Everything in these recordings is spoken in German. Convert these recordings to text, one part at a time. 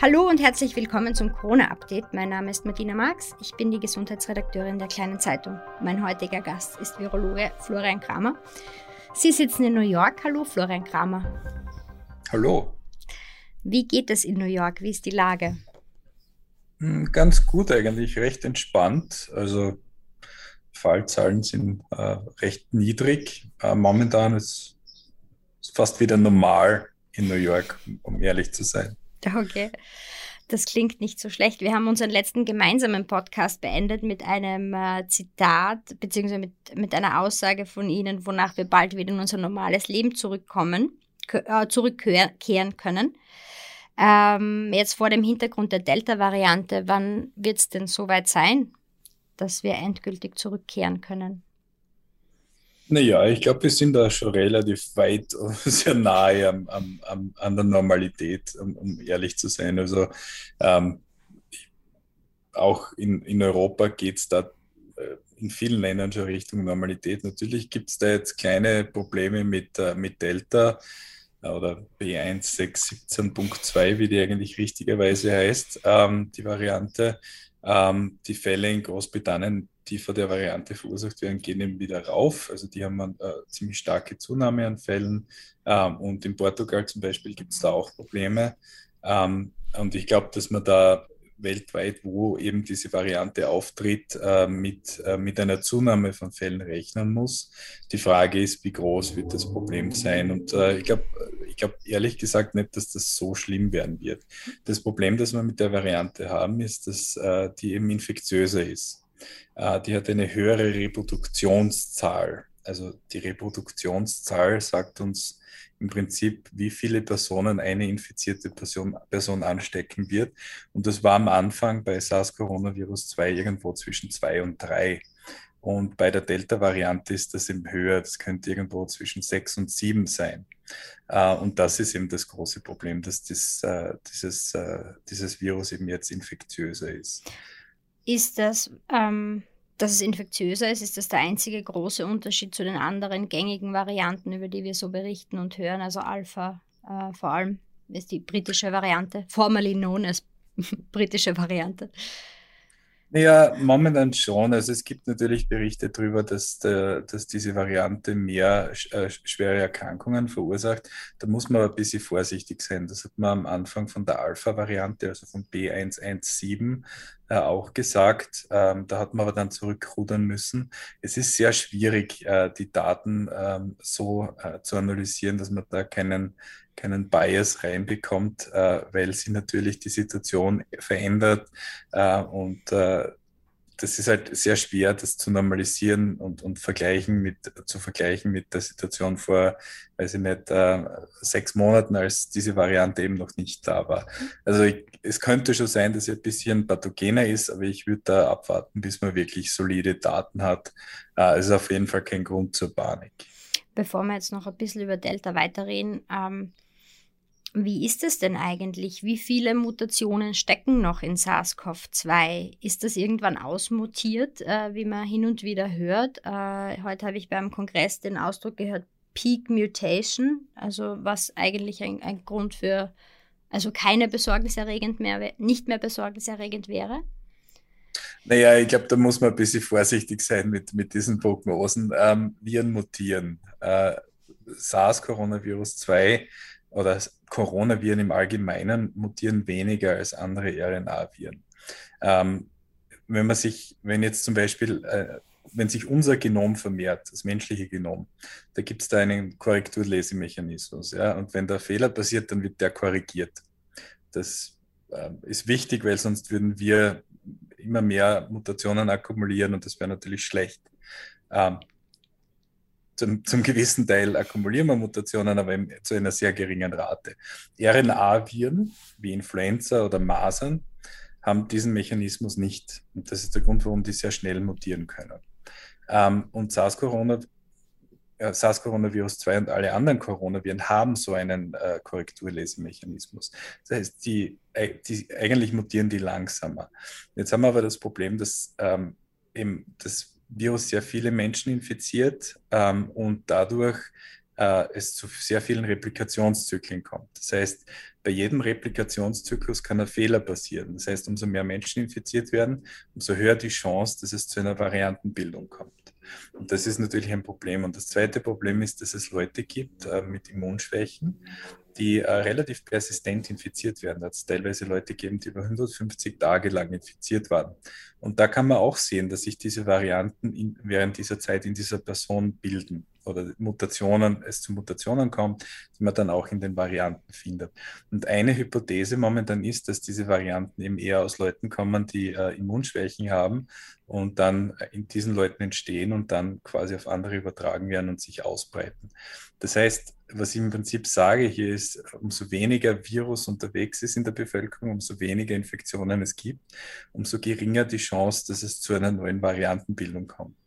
Hallo und herzlich willkommen zum Corona-Update. Mein Name ist Martina Marx. Ich bin die Gesundheitsredakteurin der Kleinen Zeitung. Mein heutiger Gast ist Virologe Florian Kramer. Sie sitzen in New York. Hallo, Florian Kramer. Hallo. Wie geht es in New York? Wie ist die Lage? Hm, ganz gut eigentlich, recht entspannt. Also Fallzahlen sind äh, recht niedrig. Äh, momentan ist es fast wieder normal in New York, um ehrlich zu sein. Okay. Das klingt nicht so schlecht. Wir haben unseren letzten gemeinsamen Podcast beendet mit einem äh, Zitat beziehungsweise mit, mit einer Aussage von Ihnen, wonach wir bald wieder in unser normales Leben zurückkommen, äh, zurückkehren können. Ähm, jetzt vor dem Hintergrund der Delta-Variante, wann wird es denn soweit sein, dass wir endgültig zurückkehren können? Naja, ich glaube, wir sind da schon relativ weit, sehr nahe am, am, am, an der Normalität, um, um, ehrlich zu sein. Also ähm, auch in, in Europa geht es da äh, in vielen Ländern schon Richtung Normalität. Natürlich gibt es da jetzt kleine Probleme mit, äh, mit Delta äh, oder B1617.2, wie die eigentlich richtigerweise heißt, ähm, die Variante. Ähm, die Fälle in Großbritannien die von der Variante verursacht werden, gehen eben wieder rauf. Also die haben eine äh, ziemlich starke Zunahme an Fällen. Ähm, und in Portugal zum Beispiel gibt es da auch Probleme. Ähm, und ich glaube, dass man da weltweit, wo eben diese Variante auftritt, äh, mit, äh, mit einer Zunahme von Fällen rechnen muss. Die Frage ist, wie groß wird das Problem sein? Und ich glaube ich glaub ehrlich gesagt nicht, dass das so schlimm werden wird. Das Problem, das wir mit der Variante haben, ist, dass die eben infektiöser ist. Äh, die hat eine höhere Reproduktionszahl. Also die Reproduktionszahl sagt uns im Prinzip, wie viele Personen eine infizierte Person, Person anstecken wird. Und das war am Anfang bei SARS-Coronavirus 2 irgendwo zwischen zwei und drei. Und bei der Delta-Variante ist das eben höher. Das könnte irgendwo zwischen sechs und sieben sein. Uh, und das ist eben das große Problem, dass das, uh, dieses, dieses Virus eben jetzt infektiöser ist. Ist das, ähm, dass es infektiöser ist, ist das der einzige große Unterschied zu den anderen gängigen Varianten, über die wir so berichten und hören? Also Alpha äh, vor allem ist die britische Variante, formerly known as britische Variante. Ja, momentan schon. Also es gibt natürlich Berichte darüber, dass, der, dass diese Variante mehr äh, schwere Erkrankungen verursacht. Da muss man aber ein bisschen vorsichtig sein. Das hat man am Anfang von der Alpha-Variante, also von B117, äh, auch gesagt. Ähm, da hat man aber dann zurückrudern müssen. Es ist sehr schwierig, äh, die Daten ähm, so äh, zu analysieren, dass man da keinen keinen Bias reinbekommt, äh, weil sie natürlich die Situation verändert äh, und äh, das ist halt sehr schwer, das zu normalisieren und, und vergleichen mit, zu vergleichen mit der Situation vor, weiß ich nicht, äh, sechs Monaten, als diese Variante eben noch nicht da war. Also ich, es könnte schon sein, dass sie ein bisschen pathogener ist, aber ich würde da abwarten, bis man wirklich solide Daten hat. Äh, es ist auf jeden Fall kein Grund zur Panik. Bevor wir jetzt noch ein bisschen über Delta weiterreden, ähm wie ist es denn eigentlich? Wie viele Mutationen stecken noch in SARS-CoV-2? Ist das irgendwann ausmutiert, äh, wie man hin und wieder hört? Äh, heute habe ich beim Kongress den Ausdruck gehört, Peak Mutation, also was eigentlich ein, ein Grund für, also keine besorgniserregend mehr, nicht mehr besorgniserregend wäre. Naja, ich glaube, da muss man ein bisschen vorsichtig sein mit, mit diesen Prognosen. Ähm, Viren mutieren. Äh, SARS-Coronavirus 2 oder Coronaviren im Allgemeinen mutieren weniger als andere RNA-Viren. Ähm, wenn man sich, wenn jetzt zum Beispiel, äh, wenn sich unser Genom vermehrt, das menschliche Genom, da gibt es da einen Korrekturlesemechanismus. Ja? Und wenn da Fehler passiert, dann wird der korrigiert. Das äh, ist wichtig, weil sonst würden wir immer mehr Mutationen akkumulieren und das wäre natürlich schlecht. Ähm, zum, zum gewissen Teil akkumulieren wir Mutationen, aber zu einer sehr geringen Rate. RNA-Viren wie Influenza oder Masern haben diesen Mechanismus nicht. Und das ist der Grund, warum die sehr schnell mutieren können. Ähm, und SARS-Corona äh, SARS-Coronavirus 2 und alle anderen Coronaviren haben so einen äh, Korrekturlesemechanismus. Das heißt, die, äh, die, eigentlich mutieren die langsamer. Jetzt haben wir aber das Problem, dass ähm, eben das Virus sehr viele Menschen infiziert ähm, und dadurch äh, es zu sehr vielen Replikationszyklen kommt. Das heißt, bei jedem Replikationszyklus kann ein Fehler passieren. Das heißt, umso mehr Menschen infiziert werden, umso höher die Chance, dass es zu einer Variantenbildung kommt. Und das ist natürlich ein Problem. Und das zweite Problem ist, dass es Leute gibt äh, mit Immunschwächen, die äh, relativ persistent infiziert werden. Da hat es teilweise Leute gegeben, die über 150 Tage lang infiziert waren. Und da kann man auch sehen, dass sich diese Varianten in, während dieser Zeit in dieser Person bilden oder Mutationen, es zu Mutationen kommt, die man dann auch in den Varianten findet. Und eine Hypothese momentan ist, dass diese Varianten eben eher aus Leuten kommen, die äh, Immunschwächen haben und dann in diesen Leuten entstehen und dann quasi auf andere übertragen werden und sich ausbreiten. Das heißt, was ich im Prinzip sage hier ist, umso weniger Virus unterwegs ist in der Bevölkerung, umso weniger Infektionen es gibt, umso geringer die Chance, dass es zu einer neuen Variantenbildung kommt.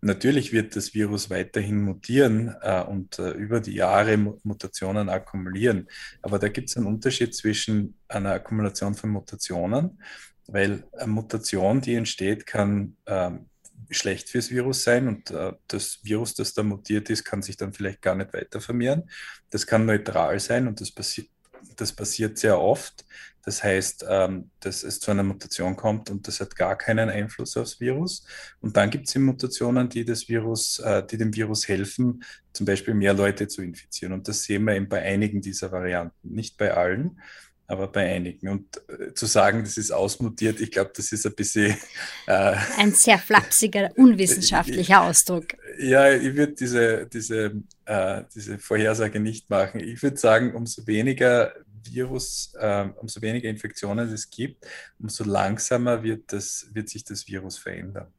Natürlich wird das Virus weiterhin mutieren äh, und äh, über die Jahre Mutationen akkumulieren. Aber da gibt es einen Unterschied zwischen einer Akkumulation von Mutationen, weil eine Mutation, die entsteht, kann ähm, schlecht fürs Virus sein und äh, das Virus, das da mutiert ist, kann sich dann vielleicht gar nicht weiter vermehren. Das kann neutral sein und das, passi das passiert sehr oft. Das heißt, ähm, dass es zu einer Mutation kommt und das hat gar keinen Einfluss aufs Virus. Und dann gibt es Mutationen, die das Virus, äh, die dem Virus helfen, zum Beispiel mehr Leute zu infizieren. Und das sehen wir eben bei einigen dieser Varianten, nicht bei allen aber bei einigen. Und äh, zu sagen, das ist ausmutiert, ich glaube, das ist ein bisschen. Äh, ein sehr flapsiger, unwissenschaftlicher Ausdruck. Ja, ich würde diese, diese, äh, diese Vorhersage nicht machen. Ich würde sagen, umso weniger Virus, äh, umso weniger Infektionen es gibt, umso langsamer wird, das, wird sich das Virus verändern.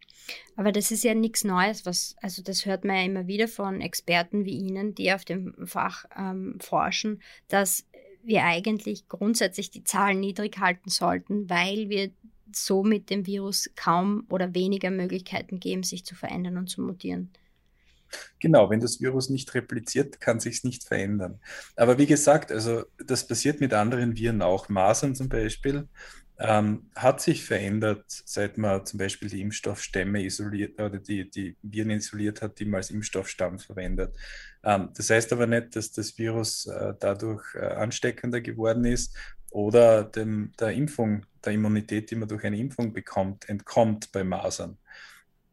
Aber das ist ja nichts Neues, was, also das hört man ja immer wieder von Experten wie Ihnen, die auf dem Fach ähm, forschen, dass wir eigentlich grundsätzlich die Zahlen niedrig halten sollten, weil wir so mit dem Virus kaum oder weniger Möglichkeiten geben, sich zu verändern und zu mutieren. Genau, wenn das Virus nicht repliziert, kann sich nicht verändern. Aber wie gesagt, also das passiert mit anderen Viren auch. Masern zum Beispiel ähm, hat sich verändert, seit man zum Beispiel die Impfstoffstämme isoliert oder die, die Viren isoliert hat, die man als Impfstoffstamm verwendet. Ähm, das heißt aber nicht, dass das Virus äh, dadurch äh, ansteckender geworden ist oder dem, der Impfung, der Immunität, die man durch eine Impfung bekommt, entkommt bei Masern.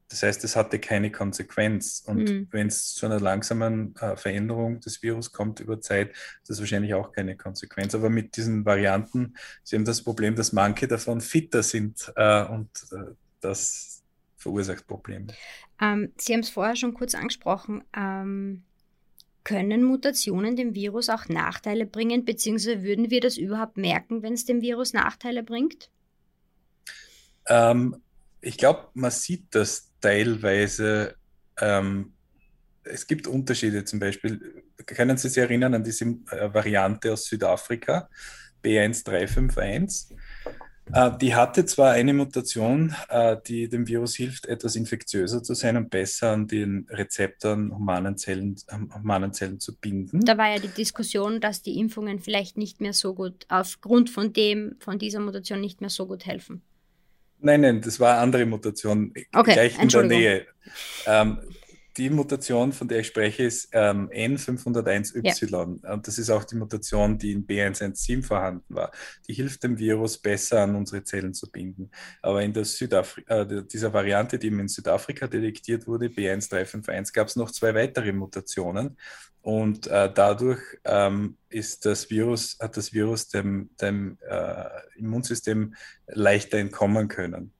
Das heißt, es hatte keine Konsequenz. Und mhm. wenn es zu einer langsamen äh, Veränderung des Virus kommt über Zeit, ist das wahrscheinlich auch keine Konsequenz. Aber mit diesen Varianten, Sie haben das Problem, dass manche davon fitter sind äh, und äh, das verursacht Probleme. Ähm, Sie haben es vorher schon kurz angesprochen. Ähm, können Mutationen dem Virus auch Nachteile bringen, beziehungsweise würden wir das überhaupt merken, wenn es dem Virus Nachteile bringt? Ähm, ich glaube, man sieht das teilweise. Ähm, es gibt Unterschiede, zum Beispiel, können Sie sich erinnern an diese äh, Variante aus Südafrika, B1351? Äh, die hatte zwar eine Mutation, äh, die dem Virus hilft, etwas infektiöser zu sein und besser an den Rezeptoren humanen Zellen, humanen Zellen zu binden. Da war ja die Diskussion, dass die Impfungen vielleicht nicht mehr so gut, aufgrund von dem, von dieser Mutation nicht mehr so gut helfen. Nein, nein, das war eine andere Mutation, okay, gleich in der Nähe. Ähm, die Mutation, von der ich spreche, ist ähm, N501Y. Ja. Und das ist auch die Mutation, die in B117 vorhanden war. Die hilft dem Virus besser an unsere Zellen zu binden. Aber in der Südafri äh, dieser Variante, die in Südafrika detektiert wurde, B1351, gab es noch zwei weitere Mutationen. Und äh, dadurch ähm, ist das Virus, hat das Virus dem, dem äh, Immunsystem leichter entkommen können.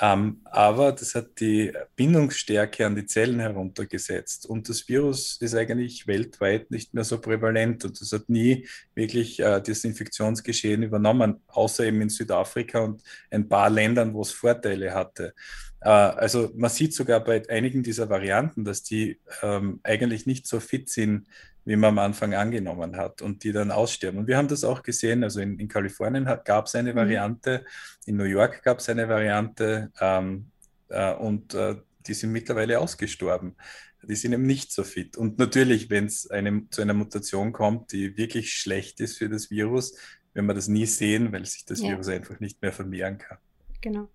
Ähm, aber das hat die Bindungsstärke an die Zellen heruntergesetzt. Und das Virus ist eigentlich weltweit nicht mehr so prävalent. Und es hat nie wirklich äh, das Infektionsgeschehen übernommen, außer eben in Südafrika und ein paar Ländern, wo es Vorteile hatte. Äh, also man sieht sogar bei einigen dieser Varianten, dass die ähm, eigentlich nicht so fit sind, wie man am Anfang angenommen hat und die dann aussterben. Und wir haben das auch gesehen, also in, in Kalifornien gab es eine mhm. Variante, in New York gab es eine Variante ähm, äh, und äh, die sind mittlerweile ausgestorben. Die sind eben nicht so fit. Und natürlich, wenn es zu einer Mutation kommt, die wirklich schlecht ist für das Virus, werden wir das nie sehen, weil sich das ja. Virus einfach nicht mehr vermehren kann. Genau.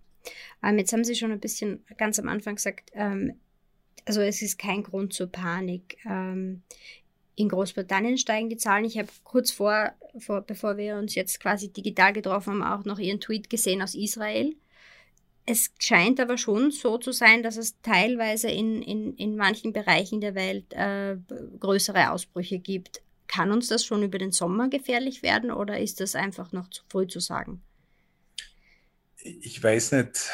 Ähm, jetzt haben Sie schon ein bisschen ganz am Anfang gesagt, ähm, also es ist kein Grund zur Panik. Ähm, in Großbritannien steigen die Zahlen. Ich habe kurz vor, vor, bevor wir uns jetzt quasi digital getroffen haben, auch noch Ihren Tweet gesehen aus Israel. Es scheint aber schon so zu sein, dass es teilweise in, in, in manchen Bereichen der Welt äh, größere Ausbrüche gibt. Kann uns das schon über den Sommer gefährlich werden oder ist das einfach noch zu früh zu sagen? Ich weiß nicht.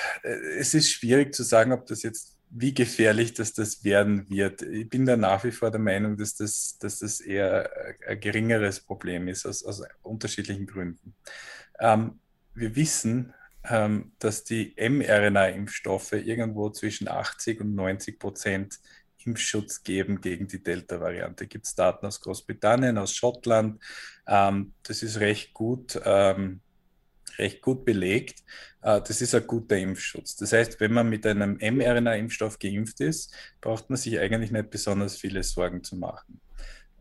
Es ist schwierig zu sagen, ob das jetzt wie gefährlich dass das werden wird. Ich bin da nach wie vor der Meinung, dass das, dass das eher ein geringeres Problem ist, aus, aus unterschiedlichen Gründen. Ähm, wir wissen, ähm, dass die mRNA-Impfstoffe irgendwo zwischen 80 und 90 Prozent Impfschutz geben gegen die Delta-Variante. Gibt es Daten aus Großbritannien, aus Schottland? Ähm, das ist recht gut, ähm, recht gut belegt. Äh, das ist ein guter Impfschutz. Das heißt, wenn man mit einem mRNA-Impfstoff geimpft ist, braucht man sich eigentlich nicht besonders viele Sorgen zu machen.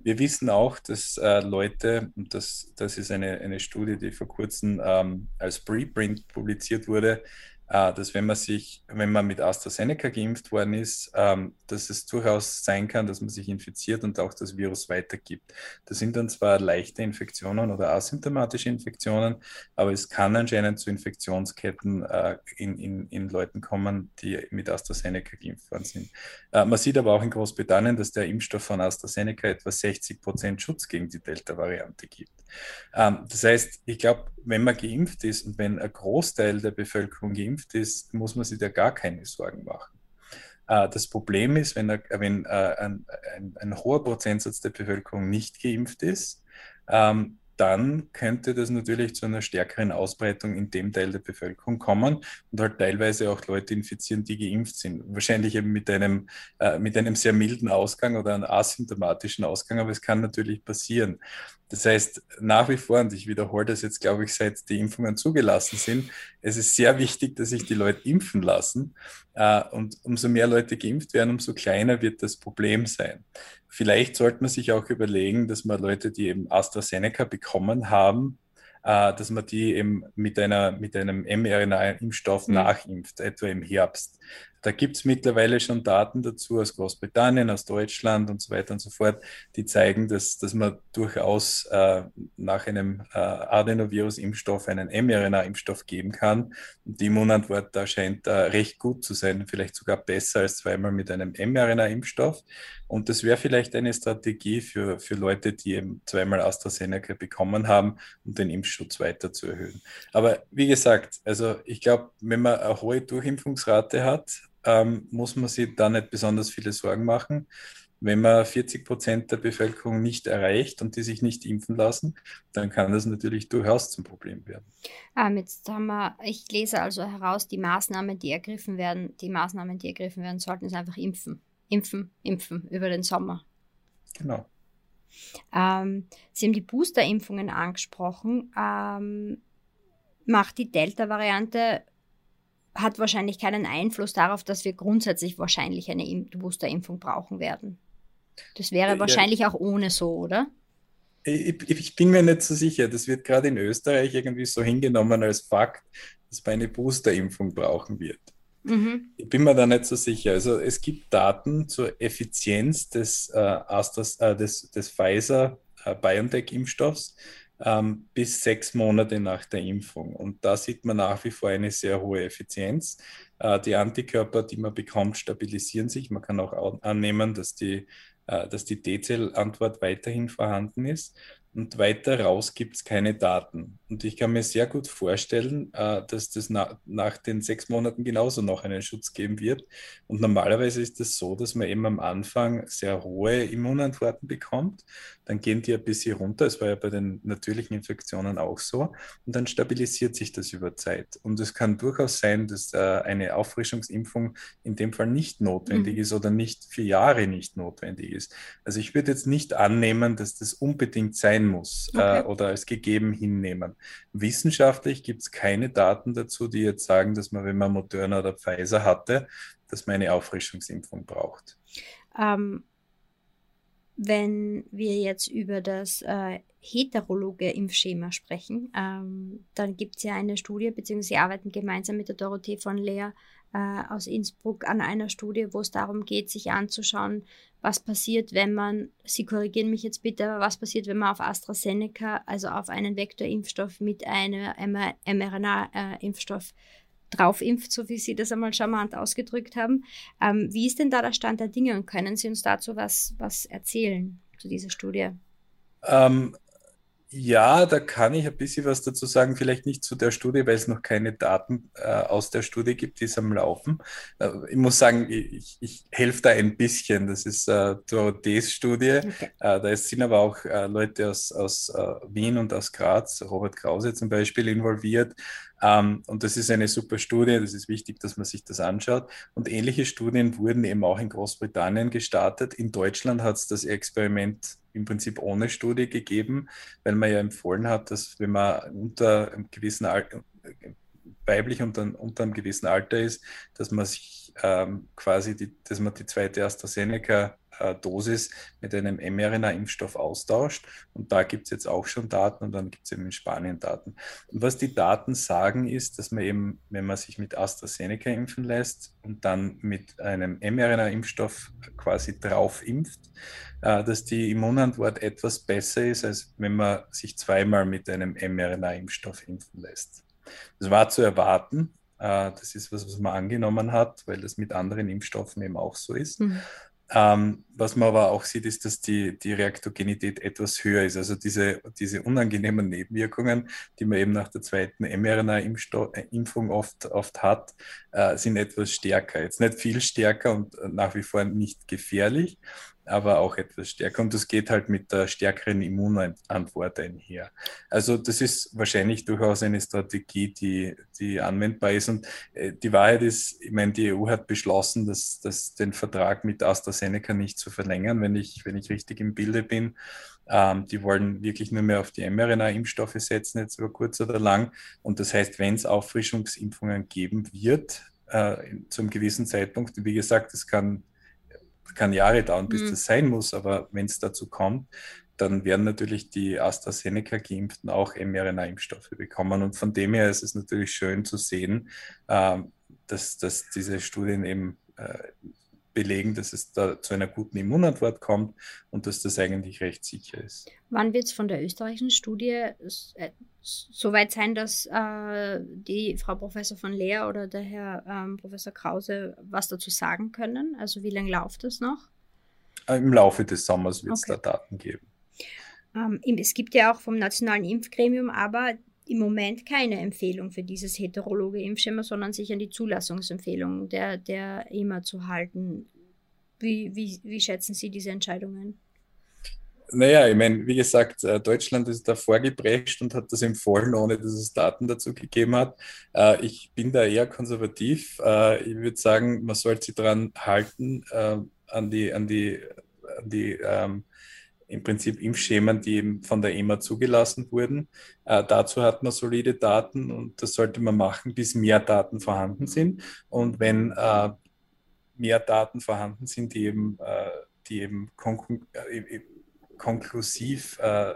Wir wissen auch, dass äh, Leute, und das, das ist eine, eine Studie, die vor kurzem ähm, als Preprint publiziert wurde, dass wenn man sich, wenn man mit AstraZeneca geimpft worden ist, ähm, dass es durchaus sein kann, dass man sich infiziert und auch das Virus weitergibt. Das sind dann zwar leichte Infektionen oder asymptomatische Infektionen, aber es kann anscheinend zu Infektionsketten äh, in, in, in Leuten kommen, die mit AstraZeneca geimpft worden sind. Äh, man sieht aber auch in Großbritannien, dass der Impfstoff von AstraZeneca etwa 60 Prozent Schutz gegen die Delta-Variante gibt. Ähm, das heißt, ich glaube, wenn man geimpft ist und wenn ein Großteil der Bevölkerung geimpft ist, muss man sich da gar keine Sorgen machen. Äh, das Problem ist, wenn, wenn äh, ein, ein, ein, hoher Prozentsatz der Bevölkerung nicht geimpft ist, ähm, dann könnte das natürlich zu einer stärkeren Ausbreitung in dem Teil der Bevölkerung kommen und halt teilweise auch Leute infizieren, die geimpft sind. Wahrscheinlich eben mit einem, äh, mit einem sehr milden Ausgang oder einem asymptomatischen Ausgang, aber es kann natürlich passieren. Das heißt, nach wie vor, und ich wiederhole das jetzt, glaube ich, seit die Impfungen zugelassen sind, es ist sehr wichtig, dass sich die Leute impfen lassen. Äh, und umso mehr Leute geimpft werden, umso kleiner wird das Problem sein. Vielleicht sollte man sich auch überlegen, dass man Leute, die eben AstraZeneca bekommen haben, äh, dass man die eben mit, einer, mit einem mRNA-Impfstoff mhm. nachimpft, etwa im Herbst. Da gibt es mittlerweile schon Daten dazu aus Großbritannien, aus Deutschland und so weiter und so fort, die zeigen, dass, dass man durchaus äh, nach einem äh, Adenovirus-Impfstoff einen mRNA-Impfstoff geben kann. Und die Immunantwort da scheint äh, recht gut zu sein, vielleicht sogar besser als zweimal mit einem mRNA-Impfstoff. Und das wäre vielleicht eine Strategie für, für Leute, die eben zweimal AstraZeneca bekommen haben, um den Impfschutz weiter zu erhöhen. Aber wie gesagt, also ich glaube, wenn man eine hohe Durchimpfungsrate hat, ähm, muss man sich da nicht besonders viele Sorgen machen. Wenn man 40 Prozent der Bevölkerung nicht erreicht und die sich nicht impfen lassen, dann kann das natürlich durchaus zum Problem werden. Ähm, jetzt haben wir, ich lese also heraus, die Maßnahmen, die ergriffen werden, die Maßnahmen, die ergriffen werden sollten, ist einfach impfen. Impfen, impfen über den Sommer. Genau. Ähm, Sie haben die Boosterimpfungen angesprochen. Ähm, macht die Delta-Variante hat wahrscheinlich keinen Einfluss darauf, dass wir grundsätzlich wahrscheinlich eine Boosterimpfung brauchen werden. Das wäre ja. wahrscheinlich auch ohne so, oder? Ich, ich, bin mir nicht so sicher. Das wird gerade in Österreich irgendwie so hingenommen als Fakt, dass man eine Boosterimpfung brauchen wird. Mhm. Ich bin mir da nicht so sicher. Also es gibt Daten zur Effizienz des, äh, Astras, äh, des, des Pfizer-BioNTech-Impfstoffs ähm, bis sechs Monate nach der Impfung. Und da sieht man nach wie vor eine sehr hohe Effizienz. Äh, die Antikörper, die man bekommt, stabilisieren sich. Man kann auch annehmen, dass die, äh, dass die T-Zell-Antwort weiterhin vorhanden ist und weiter raus gibt es keine Daten. Und ich kann mir sehr gut vorstellen, äh, dass das na nach den sechs Monaten genauso noch einen Schutz geben wird. Und normalerweise ist es das so, dass man eben am Anfang sehr hohe Immunantworten bekommt. Dann gehen die ein bisschen runter. Es war ja bei den natürlichen Infektionen auch so. Und dann stabilisiert sich das über Zeit. Und es kann durchaus sein, dass äh, eine Auffrischungsimpfung in dem Fall nicht notwendig mhm. ist oder nicht für Jahre nicht notwendig ist. Also ich würde jetzt nicht annehmen, dass das unbedingt sein muss äh, okay. äh, oder als gegeben hinnehmen. Wissenschaftlich gibt es keine Daten dazu, die jetzt sagen, dass man, wenn man Moderna oder Pfizer hatte, dass man eine Auffrischungsimpfung braucht. Ähm, wenn wir jetzt über das äh, heterologe Impfschema sprechen, ähm, dann gibt es ja eine Studie, beziehungsweise sie arbeiten gemeinsam mit der Dorothee von Leer äh, aus Innsbruck an einer Studie, wo es darum geht, sich anzuschauen, was passiert, wenn man, Sie korrigieren mich jetzt bitte, aber was passiert, wenn man auf AstraZeneca, also auf einen Vektorimpfstoff mit einem mRNA-Impfstoff draufimpft, so wie Sie das einmal charmant ausgedrückt haben. Ähm, wie ist denn da der Stand der Dinge und können Sie uns dazu was, was erzählen zu dieser Studie? Ähm, ja, da kann ich ein bisschen was dazu sagen. Vielleicht nicht zu der Studie, weil es noch keine Daten äh, aus der Studie gibt, die ist am Laufen. Äh, ich muss sagen, ich, ich helfe da ein bisschen. Das ist äh, Dorothees Studie. Okay. Äh, da sind aber auch äh, Leute aus, aus äh, Wien und aus Graz, Robert Krause zum Beispiel, involviert. Ähm, und das ist eine super Studie, das ist wichtig, dass man sich das anschaut. Und ähnliche Studien wurden eben auch in Großbritannien gestartet. In Deutschland hat es das Experiment im Prinzip ohne Studie gegeben, weil man ja empfohlen hat, dass wenn man unter einem gewissen Alter, weiblich unter, unter einem gewissen Alter ist, dass man sich ähm, quasi die, dass man die zweite AstraZeneca äh, Dosis mit einem mRNA-Impfstoff austauscht. Und da gibt es jetzt auch schon Daten und dann gibt es eben in Spanien Daten. Und was die Daten sagen, ist, dass man eben, wenn man sich mit AstraZeneca impfen lässt und dann mit einem mRNA-Impfstoff quasi drauf impft, dass die Immunantwort etwas besser ist, als wenn man sich zweimal mit einem mRNA-Impfstoff impfen lässt. Das war zu erwarten. Äh, das ist was, was man angenommen hat, weil das mit anderen Impfstoffen eben auch so ist. Mhm. Ähm, was man aber auch sieht, ist, dass die, die Reaktogenität etwas höher ist. Also diese, diese unangenehmen Nebenwirkungen, die man eben nach der zweiten mRNA-Impfung oft, oft hat, äh, sind etwas stärker. Jetzt nicht viel stärker und nach wie vor nicht gefährlich, aber auch etwas stärker. Und das geht halt mit der stärkeren Immunantwort einher. Also das ist wahrscheinlich durchaus eine Strategie, die, die anwendbar ist. Und äh, die Wahrheit ist, ich meine, die EU hat beschlossen, dass, dass den Vertrag mit AstraZeneca nicht zu verlängern, wenn ich, wenn ich richtig im Bilde bin. Ähm, die wollen wirklich nur mehr auf die mRNA-Impfstoffe setzen, jetzt über kurz oder lang. Und das heißt, wenn es Auffrischungsimpfungen geben wird, äh, zu einem gewissen Zeitpunkt, wie gesagt, es kann kann Jahre dauern, bis mhm. das sein muss, aber wenn es dazu kommt, dann werden natürlich die AstraZeneca-Geimpften auch mRNA-Impfstoffe bekommen. Und von dem her ist es natürlich schön zu sehen, äh, dass, dass diese Studien eben äh, belegen, dass es da zu einer guten Immunantwort kommt und dass das eigentlich recht sicher ist. Wann wird es von der österreichischen Studie äh, so weit sein, dass äh, die Frau Professor von Leer oder der Herr ähm, Professor Krause was dazu sagen können? Also wie lange läuft das noch? Äh, Im Laufe des Sommers wird es okay. da Daten geben. Ähm, es gibt ja auch vom Nationalen Impfgremium aber im Moment keine Empfehlung für dieses heterologe Impfschema, sondern sich an die Zulassungsempfehlung der, der EMA zu halten. Wie, wie, wie schätzen Sie diese Entscheidungen? Naja, ich meine, wie gesagt, äh, Deutschland ist da vorgeprescht und hat das empfohlen, ohne dass es Daten dazu gegeben hat. Äh, ich bin da eher konservativ. Äh, ich würde sagen, man sollte sich daran halten, an die, an die, an die ähm, im Prinzip Impfschemen, die eben von der EMA zugelassen wurden. Äh, dazu hat man solide Daten und das sollte man machen, bis mehr Daten vorhanden sind. Und wenn äh, mehr Daten vorhanden sind, die eben, äh, die eben äh, konklusiv äh,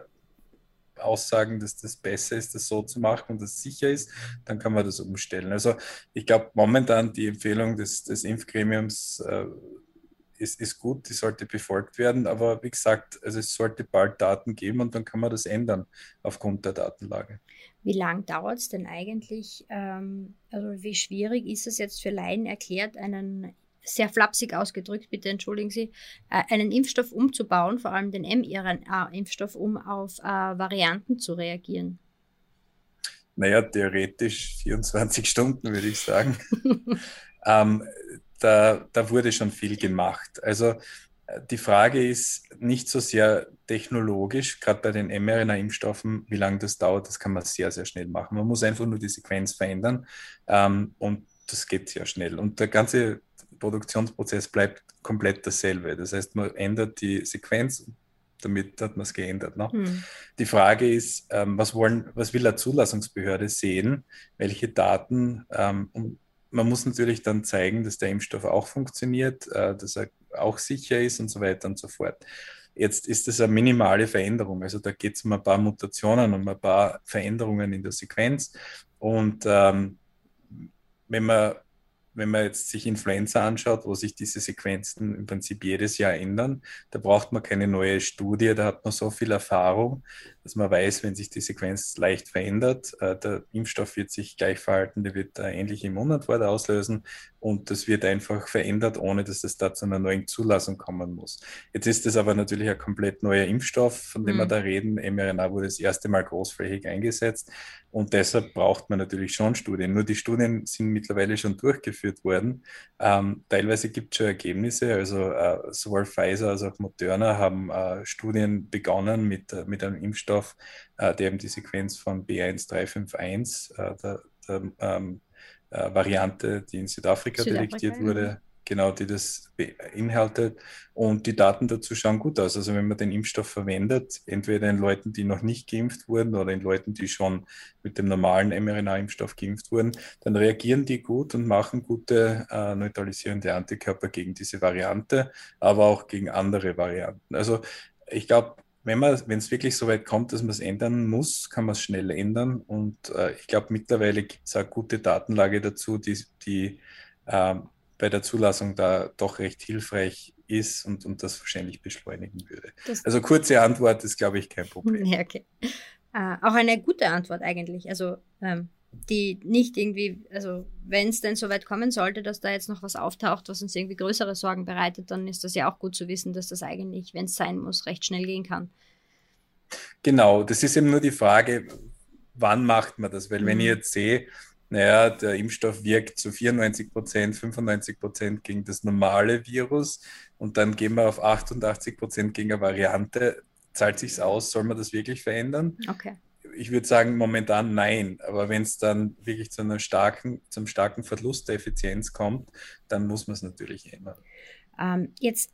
aussagen, dass das besser ist, das so zu machen und das sicher ist, dann kann man das umstellen. Also ich glaube momentan die Empfehlung des, des Impfgremiums äh, ist, ist gut, die sollte befolgt werden. Aber wie gesagt, also es sollte bald Daten geben und dann kann man das ändern aufgrund der Datenlage. Wie lange dauert es denn eigentlich? Ähm, also wie schwierig ist es jetzt für Laien erklärt, einen sehr flapsig ausgedrückt, bitte entschuldigen Sie, äh, einen Impfstoff umzubauen, vor allem den mRNA-Impfstoff, um auf äh, Varianten zu reagieren? Naja, theoretisch 24 Stunden, würde ich sagen. ähm, da, da wurde schon viel gemacht. Also äh, die Frage ist nicht so sehr technologisch, gerade bei den mRNA-Impfstoffen, wie lange das dauert, das kann man sehr, sehr schnell machen. Man muss einfach nur die Sequenz verändern ähm, und das geht sehr schnell. Und der ganze Produktionsprozess bleibt komplett dasselbe. Das heißt, man ändert die Sequenz, damit hat man es geändert. Ne? Hm. Die Frage ist, ähm, was, wollen, was will eine Zulassungsbehörde sehen? Welche Daten, ähm, um man muss natürlich dann zeigen, dass der Impfstoff auch funktioniert, äh, dass er auch sicher ist und so weiter und so fort. Jetzt ist das eine minimale Veränderung. Also da geht es um ein paar Mutationen, um ein paar Veränderungen in der Sequenz. Und ähm, wenn man wenn man jetzt sich Influenza anschaut, wo sich diese Sequenzen im Prinzip jedes Jahr ändern, da braucht man keine neue Studie, da hat man so viel Erfahrung, dass man weiß, wenn sich die Sequenz leicht verändert, äh, der Impfstoff wird sich gleich verhalten, der wird eine ähnliche Immunantwort auslösen und das wird einfach verändert, ohne dass es da zu einer neuen Zulassung kommen muss. Jetzt ist es aber natürlich ein komplett neuer Impfstoff, von dem mhm. wir da reden. mRNA wurde das erste Mal großflächig eingesetzt und deshalb braucht man natürlich schon Studien. Nur die Studien sind mittlerweile schon durchgeführt worden. Ähm, teilweise gibt es schon Ergebnisse, also äh, sowohl Pfizer als auch Moderna haben äh, Studien begonnen mit, äh, mit einem Impfstoff, äh, der eben die Sequenz von B1351, äh, der, der ähm, äh, Variante, die in Südafrika, Südafrika detektiert wurde, genau, die das beinhaltet. Und die Daten dazu schauen gut aus. Also wenn man den Impfstoff verwendet, entweder in Leuten, die noch nicht geimpft wurden oder in Leuten, die schon mit dem normalen mRNA-Impfstoff geimpft wurden, dann reagieren die gut und machen gute äh, neutralisierende Antikörper gegen diese Variante, aber auch gegen andere Varianten. Also ich glaube, wenn es wirklich so weit kommt, dass man es ändern muss, kann man es schnell ändern. Und äh, ich glaube, mittlerweile gibt es eine gute Datenlage dazu, die, die äh, bei der Zulassung da doch recht hilfreich ist und, und das wahrscheinlich beschleunigen würde. Das also kurze Antwort ist, glaube ich, kein Problem. Ja, okay. Äh, auch eine gute Antwort eigentlich. Also ähm, die nicht irgendwie, also wenn es denn so weit kommen sollte, dass da jetzt noch was auftaucht, was uns irgendwie größere Sorgen bereitet, dann ist das ja auch gut zu wissen, dass das eigentlich, wenn es sein muss, recht schnell gehen kann. Genau, das ist eben nur die Frage, wann macht man das? Weil mhm. wenn ich jetzt sehe, naja, der Impfstoff wirkt zu 94 Prozent, 95 Prozent gegen das normale Virus und dann gehen wir auf 88 Prozent gegen eine Variante, zahlt sich aus, soll man das wirklich verändern? Okay ich würde sagen, momentan nein. Aber wenn es dann wirklich zu einer starken, zum starken Verlust der Effizienz kommt, dann muss man es natürlich ändern. Ähm, jetzt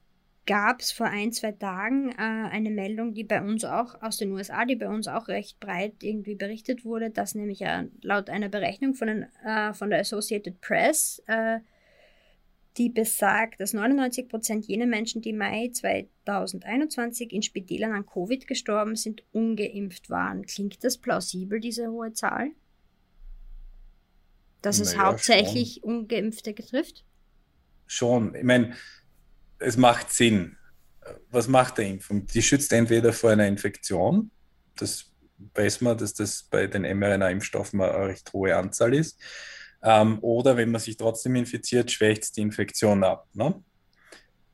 gab es vor ein, zwei Tagen äh, eine Meldung, die bei uns auch aus den USA, die bei uns auch recht breit irgendwie berichtet wurde, dass nämlich äh, laut einer Berechnung von, den, äh, von der Associated Press äh, die besagt, dass 99 Prozent jener Menschen, die Mai 2021 in Spitälern an Covid gestorben sind, ungeimpft waren. Klingt das plausibel, diese hohe Zahl? Dass es naja, hauptsächlich schon. Ungeimpfte betrifft? Schon. Ich meine, es macht Sinn. Was macht der Impfung? Die schützt entweder vor einer Infektion, das weiß man, dass das bei den mRNA-Impfstoffen eine recht hohe Anzahl ist. Ähm, oder wenn man sich trotzdem infiziert, schwächt es die Infektion ab. Ne?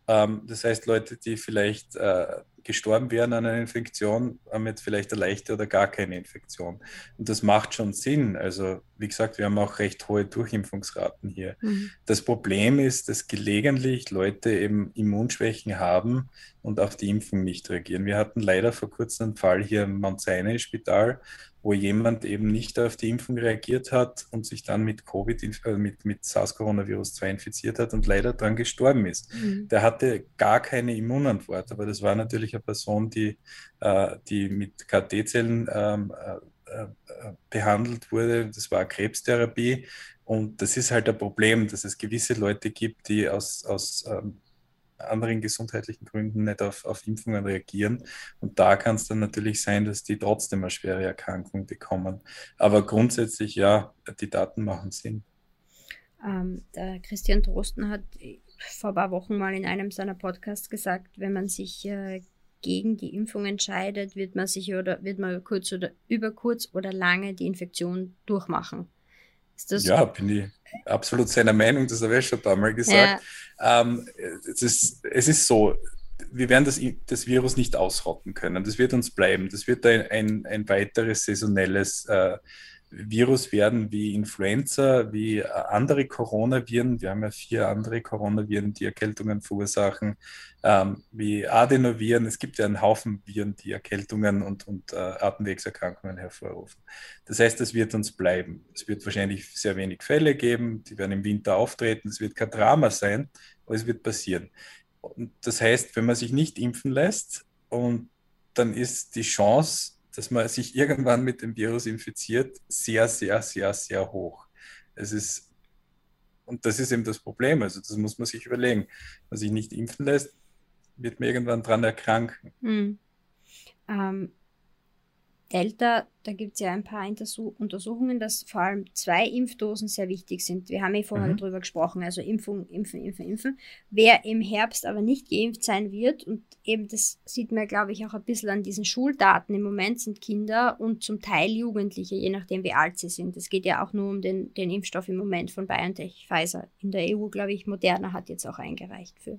Ähm, das heißt, Leute, die vielleicht äh, gestorben wären an einer Infektion, haben jetzt vielleicht eine leichte oder gar keine Infektion. Und das macht schon Sinn. Also, wie gesagt, wir haben auch recht hohe Durchimpfungsraten hier. Mhm. Das Problem ist, dass gelegentlich Leute eben Immunschwächen haben und auf die Impfung nicht reagieren. Wir hatten leider vor kurzem einen Fall hier im Mount Sinai Spital, wo jemand eben nicht auf die Impfung reagiert hat und sich dann mit Covid, äh, mit, mit SARS-Coronavirus 2 infiziert hat und leider daran gestorben ist. Mhm. Der hatte gar keine Immunantwort, aber das war natürlich eine Person, die, äh, die mit KT-Zellen ähm, äh, äh, behandelt wurde. Das war Krebstherapie. Und das ist halt ein Problem, dass es gewisse Leute gibt, die aus, aus ähm, anderen gesundheitlichen Gründen nicht auf, auf Impfungen reagieren. Und da kann es dann natürlich sein, dass die trotzdem eine schwere Erkrankung bekommen. Aber grundsätzlich, ja, die Daten machen Sinn. Ähm, der Christian Drosten hat vor ein paar Wochen mal in einem seiner Podcasts gesagt, wenn man sich äh, gegen die Impfung entscheidet, wird man sich oder wird man kurz oder über kurz oder lange die Infektion durchmachen. ja, bin ich absolut seiner Meinung, das habe ich schon ein paar Mal gesagt. Ja. Ähm, es, ist, es ist so, wir werden das, das Virus nicht ausrotten können. Das wird uns bleiben. Das wird ein, ein, ein weiteres saisonelles äh, Virus werden wie Influenza, wie äh, andere Coronaviren. Wir haben ja vier andere Coronaviren, die Erkältungen verursachen, ähm, wie Adenoviren. Es gibt ja einen Haufen Viren, die Erkältungen und, und äh, Atemwegserkrankungen hervorrufen. Das heißt, es wird uns bleiben. Es wird wahrscheinlich sehr wenig Fälle geben, die werden im Winter auftreten. Es wird kein Drama sein, es wird passieren. Und das heißt, wenn man sich nicht impfen lässt, und dann ist die Chance, dass man sich irgendwann mit dem Virus infiziert, sehr, sehr, sehr, sehr hoch. Es ist, und das ist eben das Problem. Also das muss man sich überlegen. Wenn man sich nicht impfen lässt, wird man irgendwann dran erkranken. Hm. Ähm, älter, da gibt es ja ein paar Untersuchungen, dass vor allem zwei Impfdosen sehr wichtig sind. Wir haben ja vorher mhm. darüber gesprochen, also Impfung, Impfen, Impfen, Impfen. Wer im Herbst aber nicht geimpft sein wird, und eben das sieht man, glaube ich, auch ein bisschen an diesen Schuldaten, im Moment sind Kinder und zum Teil Jugendliche, je nachdem wie alt sie sind. Es geht ja auch nur um den, den Impfstoff im Moment von BioNTech, Pfizer. In der EU, glaube ich, Moderna hat jetzt auch eingereicht für,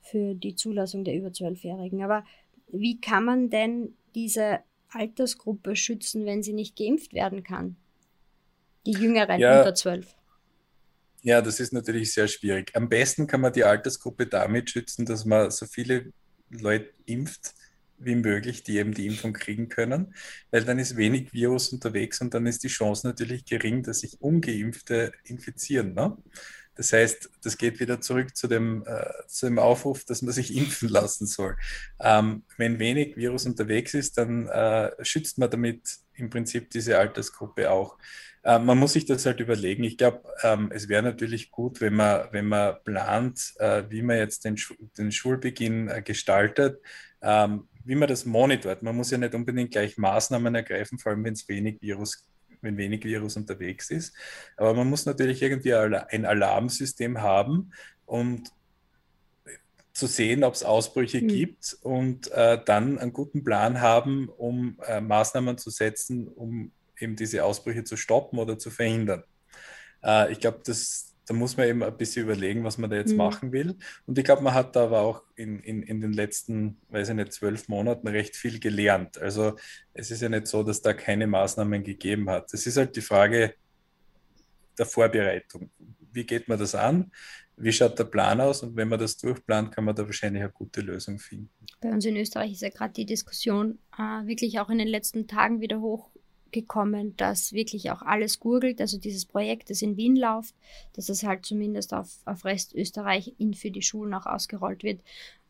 für die Zulassung der über 12-Jährigen. Aber wie kann man denn diese Altersgruppe schützen, wenn sie nicht geimpft werden kann? Die Jüngeren ja, unter 12. Ja, das ist natürlich sehr schwierig. Am besten kann man die Altersgruppe damit schützen, dass man so viele Leute impft wie möglich, die eben die Impfung kriegen können, weil dann ist wenig Virus unterwegs und dann ist die Chance natürlich gering, dass sich ungeimpfte infizieren. Ne? Das heißt, das geht wieder zurück zu dem, äh, zu dem Aufruf, dass man sich impfen lassen soll. Ähm, wenn wenig Virus unterwegs ist, dann äh, schützt man damit im Prinzip diese Altersgruppe auch. Äh, man muss sich das halt überlegen. Ich glaube, ähm, es wäre natürlich gut, wenn man, wenn man plant, äh, wie man jetzt den, den Schulbeginn äh, gestaltet, ähm, wie man das monitort. Man muss ja nicht unbedingt gleich Maßnahmen ergreifen, vor allem wenn es wenig Virus gibt wenn wenig Virus unterwegs ist. Aber man muss natürlich irgendwie ein Alarmsystem haben, um zu sehen, ob es Ausbrüche mhm. gibt und äh, dann einen guten Plan haben, um äh, Maßnahmen zu setzen, um eben diese Ausbrüche zu stoppen oder zu verhindern. Äh, ich glaube, das, da muss man eben ein bisschen überlegen, was man da jetzt mhm. machen will. Und ich glaube, man hat da aber auch in, in, in den letzten, weiß ich nicht, zwölf Monaten recht viel gelernt. Also es ist ja nicht so, dass da keine Maßnahmen gegeben hat. Es ist halt die Frage der Vorbereitung. Wie geht man das an? Wie schaut der Plan aus? Und wenn man das durchplant, kann man da wahrscheinlich eine gute Lösung finden. Bei uns in Österreich ist ja gerade die Diskussion äh, wirklich auch in den letzten Tagen wieder hoch gekommen, dass wirklich auch alles gurgelt, also dieses Projekt, das in Wien läuft, dass das halt zumindest auf, auf Rest Österreich in für die Schulen auch ausgerollt wird.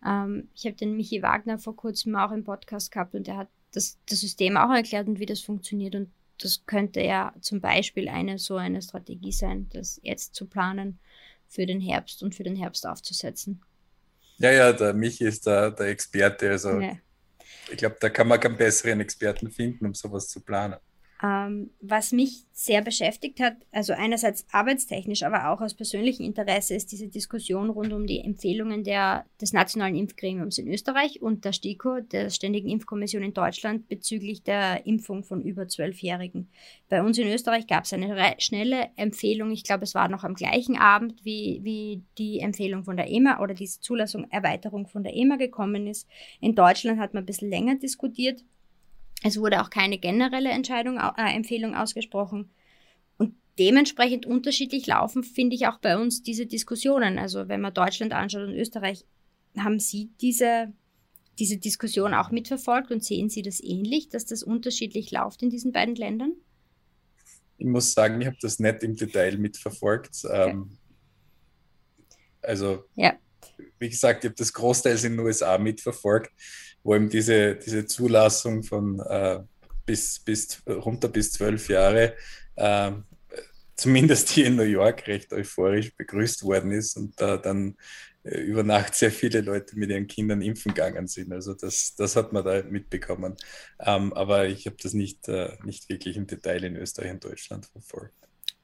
Ähm, ich habe den Michi Wagner vor kurzem auch im Podcast gehabt und er hat das, das System auch erklärt und wie das funktioniert und das könnte ja zum Beispiel eine so eine Strategie sein, das jetzt zu planen für den Herbst und für den Herbst aufzusetzen. Ja, ja, der Michi ist da der Experte, also ja. ich glaube, da kann man keinen besseren Experten finden, um sowas zu planen. Ähm, was mich sehr beschäftigt hat, also einerseits arbeitstechnisch, aber auch aus persönlichem Interesse, ist diese Diskussion rund um die Empfehlungen der, des Nationalen Impfgremiums in Österreich und der STIKO, der Ständigen Impfkommission in Deutschland, bezüglich der Impfung von über Zwölfjährigen. Bei uns in Österreich gab es eine schnelle Empfehlung, ich glaube, es war noch am gleichen Abend, wie, wie die Empfehlung von der EMA oder diese Zulassung, Erweiterung von der EMA gekommen ist. In Deutschland hat man ein bisschen länger diskutiert es wurde auch keine generelle Entscheidung, äh, Empfehlung ausgesprochen. Und dementsprechend unterschiedlich laufen, finde ich auch bei uns diese Diskussionen. Also wenn man Deutschland anschaut und Österreich, haben Sie diese, diese Diskussion auch mitverfolgt und sehen Sie das ähnlich, dass das unterschiedlich läuft in diesen beiden Ländern? Ich muss sagen, ich habe das nicht im Detail mitverfolgt. Okay. Ähm, also, ja. Wie gesagt, ich habe das großteils in den USA mitverfolgt wo eben diese, diese Zulassung von äh, bis, bis runter bis zwölf Jahre äh, zumindest hier in New York recht euphorisch begrüßt worden ist und da dann äh, über Nacht sehr viele Leute mit ihren Kindern impfen gegangen sind. Also das, das hat man da mitbekommen. Ähm, aber ich habe das nicht, äh, nicht wirklich im Detail in Österreich und Deutschland verfolgt.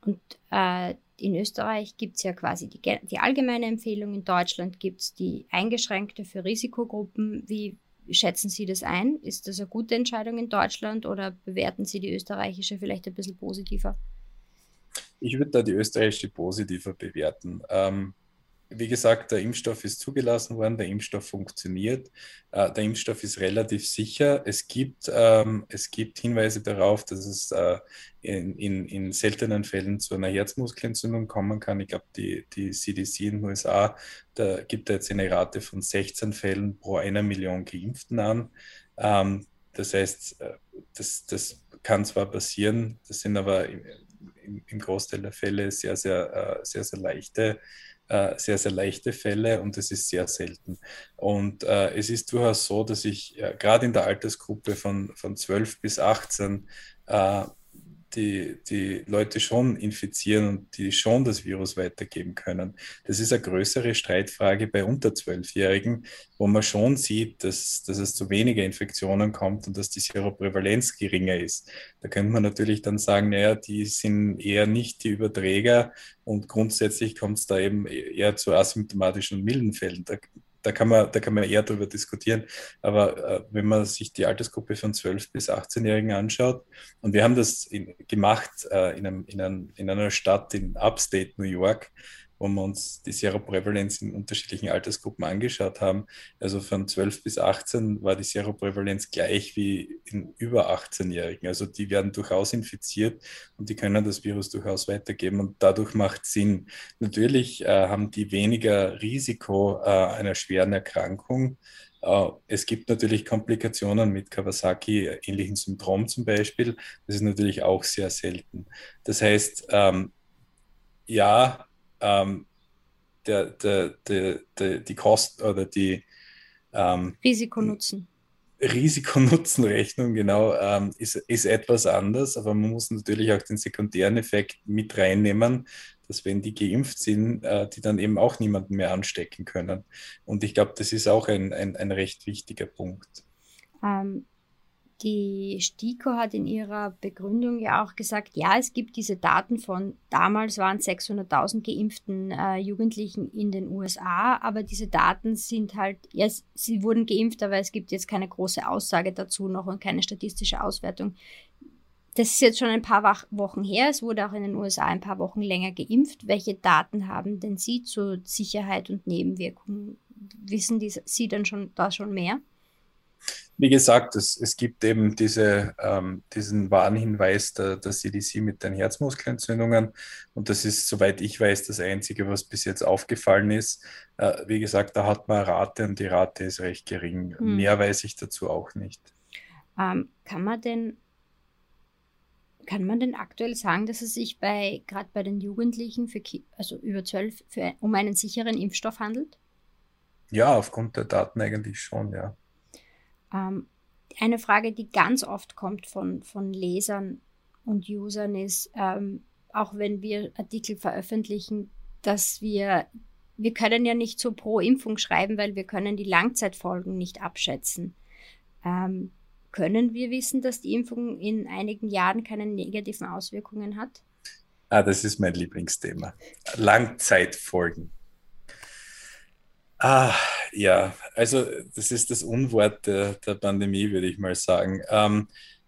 Und äh, in Österreich gibt es ja quasi die, die allgemeine Empfehlung, in Deutschland gibt es die eingeschränkte für Risikogruppen. Wie, schätzen Sie das ein? Ist das eine gute Entscheidung in Deutschland oder bewerten Sie die österreichische vielleicht ein bisschen positiver? Ich würde da die österreichische positiver bewerten. Ähm, wie gesagt, der Impfstoff ist zugelassen worden, der Impfstoff funktioniert, äh, der Impfstoff ist relativ sicher. Es gibt, ähm, es gibt Hinweise darauf, dass es äh, in, in, in, seltenen Fällen zu einer Herzmuskelentzündung kommen kann. Ich glaube, die, die CDC in den USA, da gibt jetzt eine Rate von 16 Fällen pro einer Million Geimpften an. Ähm, das heißt, äh, das, das kann zwar passieren, das sind aber im, im Großteil der Fälle sehr, sehr, äh, sehr, sehr leichte sehr, sehr leichte Fälle und es ist sehr selten. Und äh, es ist durchaus so, dass ich äh, gerade in der Altersgruppe von, von 12 bis 18 äh, die, die Leute schon infizieren und die schon das Virus weitergeben können. Das ist eine größere Streitfrage bei unter Zwölfjährigen, wo man schon sieht, dass, dass es zu weniger Infektionen kommt und dass die Seroprävalenz geringer ist. Da könnte man natürlich dann sagen, naja, die sind eher nicht die Überträger und grundsätzlich kommt es da eben eher zu asymptomatischen und milden Fällen. Da, da kann man, da kann man eher darüber diskutieren. Aber äh, wenn man sich die Altersgruppe von 12 bis 18-Jährigen anschaut, und wir haben das in, gemacht äh, in, einem, in, einem, in einer Stadt in Upstate New York, wo wir uns die Seroprävalenz in unterschiedlichen Altersgruppen angeschaut haben. Also von 12 bis 18 war die Seroprävalenz gleich wie in über 18-Jährigen. Also die werden durchaus infiziert und die können das Virus durchaus weitergeben und dadurch macht Sinn. Natürlich äh, haben die weniger Risiko äh, einer schweren Erkrankung. Uh, es gibt natürlich Komplikationen mit Kawasaki-ähnlichen Syndrom zum Beispiel. Das ist natürlich auch sehr selten. Das heißt, ähm, ja, ähm, der, der, der, der, die Kosten oder die ähm, Risikonutzen. Risikonutzenrechnung, genau, ähm, ist, ist etwas anders, aber man muss natürlich auch den sekundären Effekt mit reinnehmen, dass wenn die geimpft sind, äh, die dann eben auch niemanden mehr anstecken können. Und ich glaube, das ist auch ein, ein, ein recht wichtiger Punkt. Ähm, die STIKO hat in ihrer Begründung ja auch gesagt, ja, es gibt diese Daten von damals waren 600.000 geimpften äh, Jugendlichen in den USA, aber diese Daten sind halt, ja, sie wurden geimpft, aber es gibt jetzt keine große Aussage dazu noch und keine statistische Auswertung. Das ist jetzt schon ein paar Wochen her. Es wurde auch in den USA ein paar Wochen länger geimpft. Welche Daten haben denn Sie zur Sicherheit und Nebenwirkungen? Wissen die, Sie denn schon da schon mehr? Wie gesagt, es, es gibt eben diese, ähm, diesen Warnhinweis der, der CDC mit den Herzmuskelentzündungen. Und das ist, soweit ich weiß, das Einzige, was bis jetzt aufgefallen ist. Äh, wie gesagt, da hat man eine Rate und die Rate ist recht gering. Hm. Mehr weiß ich dazu auch nicht. Ähm, kann man denn kann man denn aktuell sagen, dass es sich bei gerade bei den Jugendlichen für also über 12 für, um einen sicheren Impfstoff handelt? Ja, aufgrund der Daten eigentlich schon, ja. Ähm, eine Frage, die ganz oft kommt von, von Lesern und Usern ist, ähm, auch wenn wir Artikel veröffentlichen, dass wir, wir können ja nicht so pro Impfung schreiben, weil wir können die Langzeitfolgen nicht abschätzen. Ähm, können wir wissen, dass die Impfung in einigen Jahren keine negativen Auswirkungen hat? Ah, das ist mein Lieblingsthema. Langzeitfolgen. Ah, ja, also das ist das Unwort der, der Pandemie, würde ich mal sagen. Ähm,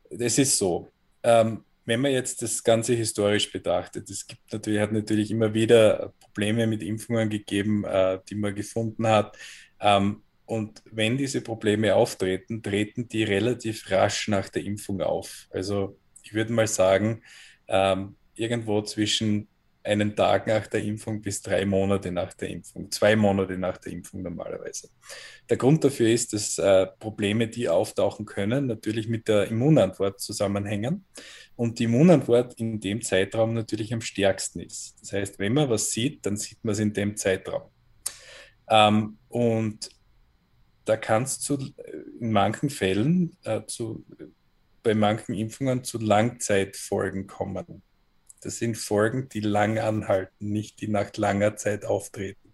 es ist so, ähm, wenn man jetzt das Ganze historisch betrachtet, es gibt natürlich, hat natürlich immer wieder Probleme mit Impfungen gegeben, äh, die man gefunden hat. Ähm, und wenn diese Probleme auftreten, treten die relativ rasch nach der Impfung auf. Also ich würde mal sagen, ähm, irgendwo zwischen einen Tag nach der Impfung bis drei Monate nach der Impfung, zwei Monate nach der Impfung normalerweise. Der Grund dafür ist, dass äh, Probleme, die auftauchen können, natürlich mit der Immunantwort zusammenhängen und die Immunantwort in dem Zeitraum natürlich am stärksten ist. Das heißt, wenn man was sieht, dann sieht man es in dem Zeitraum. Ähm, und da kann es zu, in manchen Fällen äh, zu, bei manchen Impfungen zu Langzeitfolgen kommen. Das sind Folgen, die lang anhalten, nicht die nach langer Zeit auftreten.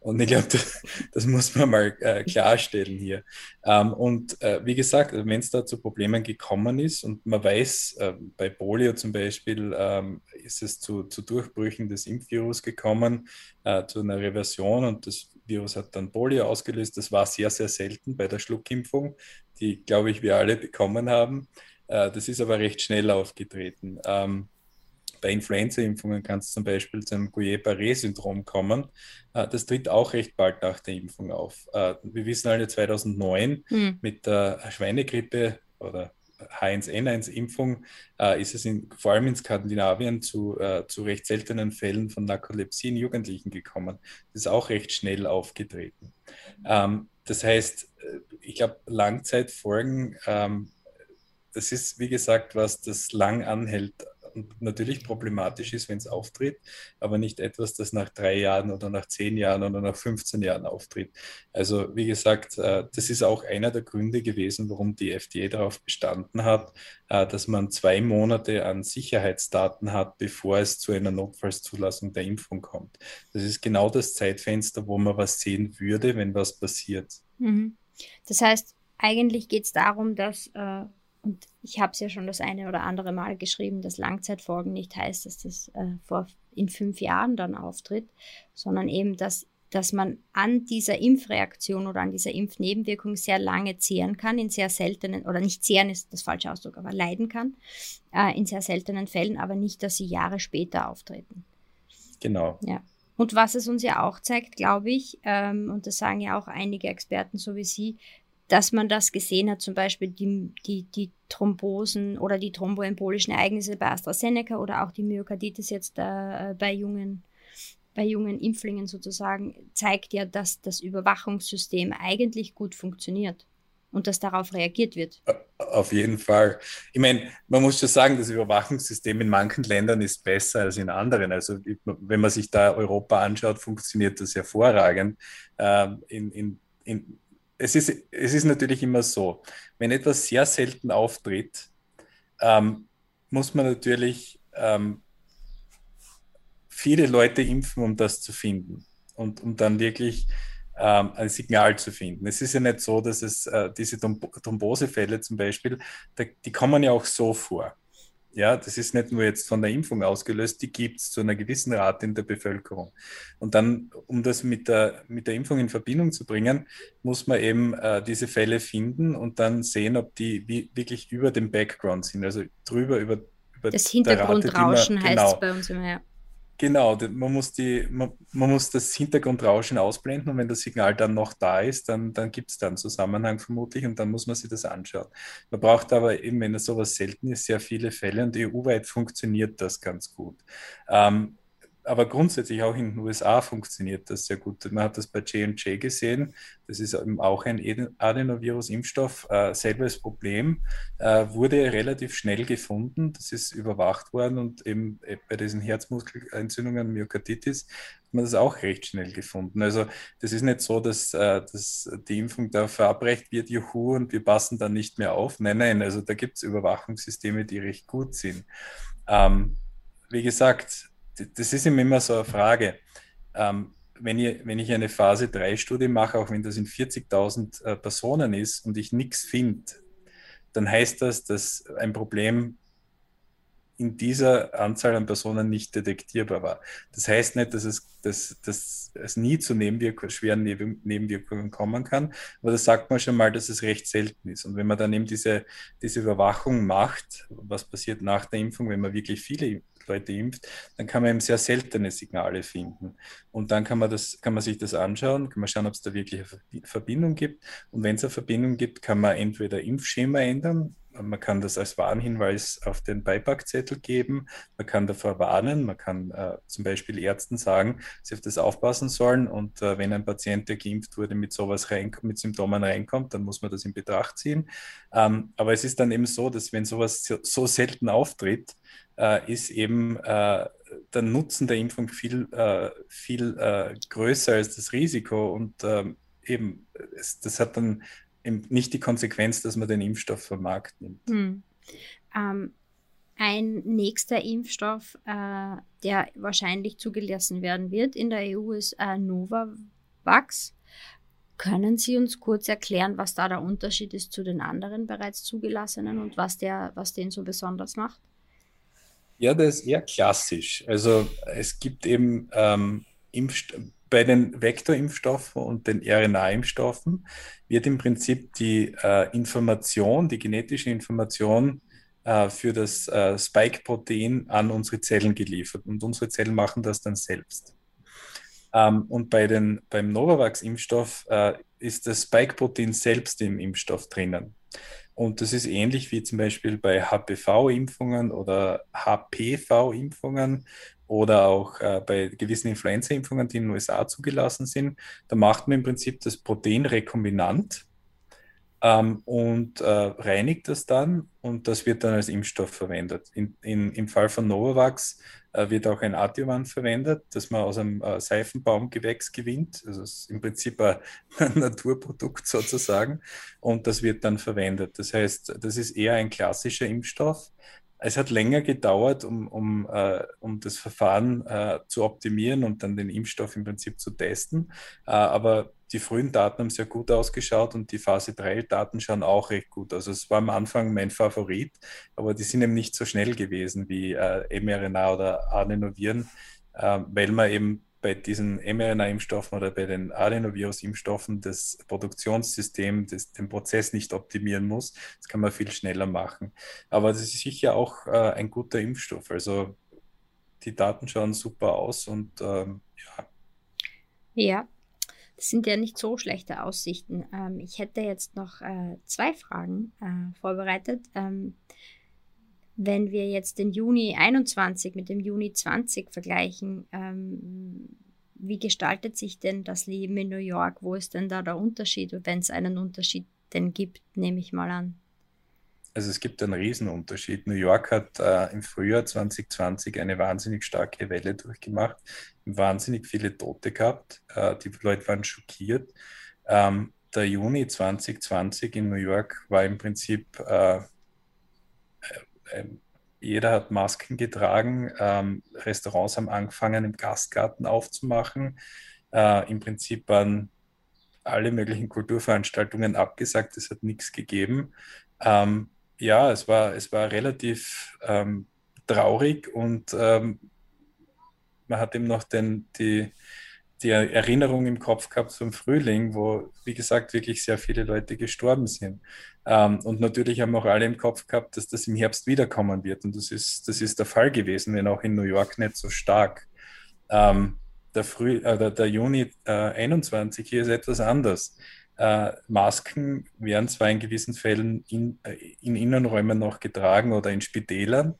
Und ich glaube, das, das, muss man mal äh, klarstellen hier. Ähm, und äh, wie gesagt, wenn es da zu Problemen gekommen ist und man weiß, äh, bei Polio zum Beispiel ähm, ist es zu, zu, Durchbrüchen des Impfvirus gekommen, äh, zu einer Reversion und das Virus hat dann Polio ausgelöst. Das war sehr, sehr selten bei der Schluckimpfung, die, glaube ich, wir alle bekommen haben. Äh, das ist aber recht schnell aufgetreten. Ähm, bei Influenza-Impfungen kann es zum Beispiel zum Guillain-Barré-Syndrom kommen. Äh, das tritt auch recht bald nach der Impfung auf. Äh, wir wissen alle 2009 mhm. mit der Schweinegrippe oder H1N1-Impfung äh, ist es in, vor allem in Skandinavien zu, äh, zu recht seltenen Fällen von Narkolepsie in Jugendlichen gekommen. Das ist auch recht schnell aufgetreten. Ähm, das heißt, ich glaube, Langzeitfolgen, ähm, das ist, wie gesagt, was das lang anhält natürlich problematisch ist, wenn es auftritt, aber nicht etwas, das nach drei Jahren oder nach zehn Jahren oder nach 15 Jahren auftritt. Also wie gesagt, äh, das ist auch einer der Gründe gewesen, warum die FDA darauf bestanden hat, äh, dass man zwei Monate an Sicherheitsdaten hat, bevor es zu einer Notfallszulassung der Impfung kommt. Das ist genau das Zeitfenster, wo man was sehen würde, wenn was passiert. Mhm. Das heißt, eigentlich geht es darum, dass äh, und ich habe es ja schon das eine oder andere Mal geschrieben, dass Langzeitfolgen nicht heißt, dass das äh, vor, in fünf Jahren dann auftritt, sondern eben, dass, dass man an dieser Impfreaktion oder an dieser Impfnebenwirkung sehr lange zehren kann, in sehr seltenen, oder nicht zehren ist das falsche Ausdruck, aber leiden kann, äh, in sehr seltenen Fällen, aber nicht, dass sie Jahre später auftreten. Genau. Ja. Und was es uns ja auch zeigt, glaube ich, ähm, und das sagen ja auch einige Experten so wie Sie, dass man das gesehen hat, zum Beispiel die, die, die Thrombosen oder die thromboembolischen Ereignisse bei AstraZeneca oder auch die Myokarditis jetzt äh, bei jungen bei jungen Impflingen sozusagen, zeigt ja, dass das Überwachungssystem eigentlich gut funktioniert und dass darauf reagiert wird. Auf jeden Fall. Ich meine, man muss schon sagen, das Überwachungssystem in manchen Ländern ist besser als in anderen. Also wenn man sich da Europa anschaut, funktioniert das hervorragend. Ähm, in, in, in es ist, es ist natürlich immer so, wenn etwas sehr selten auftritt, ähm, muss man natürlich ähm, viele Leute impfen, um das zu finden und um dann wirklich ähm, ein Signal zu finden. Es ist ja nicht so, dass es äh, diese Thrombosefälle zum Beispiel, da, die kommen ja auch so vor. Ja, das ist nicht nur jetzt von der Impfung ausgelöst, die gibt es zu einer gewissen Rate in der Bevölkerung. Und dann, um das mit der, mit der Impfung in Verbindung zu bringen, muss man eben äh, diese Fälle finden und dann sehen, ob die wie, wirklich über dem Background sind, also drüber über, über das Hintergrundrauschen heißt genau, es bei uns immer, ja. Genau, man muss, die, man, man, muss das Hintergrundrauschen ausblenden und wenn das Signal dann noch da ist, dann, dann gibt es da einen Zusammenhang vermutlich und dann muss man sich das anschauen. Man braucht aber eben, wenn es sowas selten ist, sehr viele Fälle und EU-weit funktioniert das ganz gut. Ähm, aber grundsätzlich auch in den USA funktioniert das sehr gut. Man hat das bei J&J gesehen. Das ist eben auch ein Adenovirus-Impfstoff. Äh, selbes Problem äh, wurde relativ schnell gefunden. Das ist überwacht worden und eben äh, bei diesen Herzmuskelentzündungen, Myokarditis, hat man das auch recht schnell gefunden. Also das ist nicht so, dass, äh, dass die Impfung da verabreicht wird, juhu, und wir passen dann nicht mehr auf. Nein, nein, also da gibt es Überwachungssysteme, die recht gut sind. Ähm, wie gesagt, das ist immer so eine Frage. Ähm, wenn, ich, wenn ich eine Phase 3-Studie mache, auch wenn das in 40.000 äh, Personen ist und ich nichts finde, dann heißt das, dass ein Problem in dieser Anzahl an Personen nicht detektierbar war. Das heißt nicht, dass es, dass, dass es nie zu Nebenwirk schweren Nebenwirkungen kommen kann, aber das sagt man schon mal, dass es recht selten ist. Und wenn man dann eben diese, diese Überwachung macht, was passiert nach der Impfung, wenn man wirklich viele Leute impft, dann kann man eben sehr seltene Signale finden. Und dann kann man, das, kann man sich das anschauen, kann man schauen, ob es da wirklich eine Verbindung gibt. Und wenn es eine Verbindung gibt, kann man entweder Impfschema ändern, man kann das als Warnhinweis auf den Beipackzettel geben. Man kann davor warnen. Man kann äh, zum Beispiel Ärzten sagen, sie auf das aufpassen sollen. Und äh, wenn ein Patient, der geimpft wurde, mit sowas rein, mit Symptomen reinkommt, dann muss man das in Betracht ziehen. Ähm, aber es ist dann eben so, dass wenn sowas so, so selten auftritt, äh, ist eben äh, der Nutzen der Impfung viel, äh, viel äh, größer als das Risiko. Und ähm, eben, es, das hat dann nicht die Konsequenz, dass man den Impfstoff vom Markt nimmt. Hm. Ähm, ein nächster Impfstoff, äh, der wahrscheinlich zugelassen werden wird in der EU, ist äh, Novavax. Können Sie uns kurz erklären, was da der Unterschied ist zu den anderen bereits zugelassenen und was, der, was den so besonders macht? Ja, das ist eher klassisch. Also es gibt eben ähm, bei den Vektorimpfstoffen und den RNA-Impfstoffen wird im Prinzip die äh, Information, die genetische Information äh, für das äh, Spike-Protein an unsere Zellen geliefert und unsere Zellen machen das dann selbst. Ähm, und bei den, beim Novavax-Impfstoff äh, ist das Spike-Protein selbst im Impfstoff drinnen. Und das ist ähnlich wie zum Beispiel bei HPV-Impfungen oder HPV-Impfungen oder auch äh, bei gewissen Influenza-Impfungen, die in den USA zugelassen sind. Da macht man im Prinzip das Protein rekombinant ähm, und äh, reinigt das dann und das wird dann als Impfstoff verwendet. In, in, Im Fall von Novavax äh, wird auch ein Adjuvant verwendet, das man aus einem äh, Seifenbaumgewächs gewinnt. Also ist im Prinzip ein Naturprodukt sozusagen und das wird dann verwendet. Das heißt, das ist eher ein klassischer Impfstoff. Es hat länger gedauert, um, um, äh, um das Verfahren äh, zu optimieren und dann den Impfstoff im Prinzip zu testen. Äh, aber die frühen Daten haben sehr gut ausgeschaut und die Phase 3 Daten schauen auch recht gut. Also es war am Anfang mein Favorit, aber die sind eben nicht so schnell gewesen wie äh, mRNA oder Adenoviren, äh, weil man eben bei diesen mRNA-Impfstoffen oder bei den Adenovirus-Impfstoffen das Produktionssystem, das, den Prozess nicht optimieren muss. Das kann man viel schneller machen. Aber das ist sicher auch äh, ein guter Impfstoff. Also die Daten schauen super aus und ähm, ja. Ja, das sind ja nicht so schlechte Aussichten. Ähm, ich hätte jetzt noch äh, zwei Fragen äh, vorbereitet. Ähm, wenn wir jetzt den Juni 21 mit dem Juni 20 vergleichen, ähm, wie gestaltet sich denn das Leben in New York? Wo ist denn da der Unterschied, wenn es einen Unterschied denn gibt, nehme ich mal an? Also es gibt einen Riesenunterschied. New York hat äh, im Frühjahr 2020 eine wahnsinnig starke Welle durchgemacht, wahnsinnig viele Tote gehabt. Äh, die Leute waren schockiert. Ähm, der Juni 2020 in New York war im Prinzip, äh, ähm, jeder hat Masken getragen, ähm, Restaurants haben angefangen im Gastgarten aufzumachen. Äh, Im Prinzip waren alle möglichen Kulturveranstaltungen abgesagt, es hat nichts gegeben. Ähm, ja, es war, es war relativ ähm, traurig und ähm, man hat eben noch den, die, die Erinnerung im Kopf gehabt zum Frühling, wo, wie gesagt, wirklich sehr viele Leute gestorben sind. Ähm, und natürlich haben auch alle im Kopf gehabt, dass das im Herbst wiederkommen wird. Und das ist, das ist der Fall gewesen, wenn auch in New York nicht so stark. Ähm, der, Früh, äh, der, Juni äh, 21 hier ist etwas anders. Äh, Masken werden zwar in gewissen Fällen in, äh, in Innenräumen noch getragen oder in Spitälern,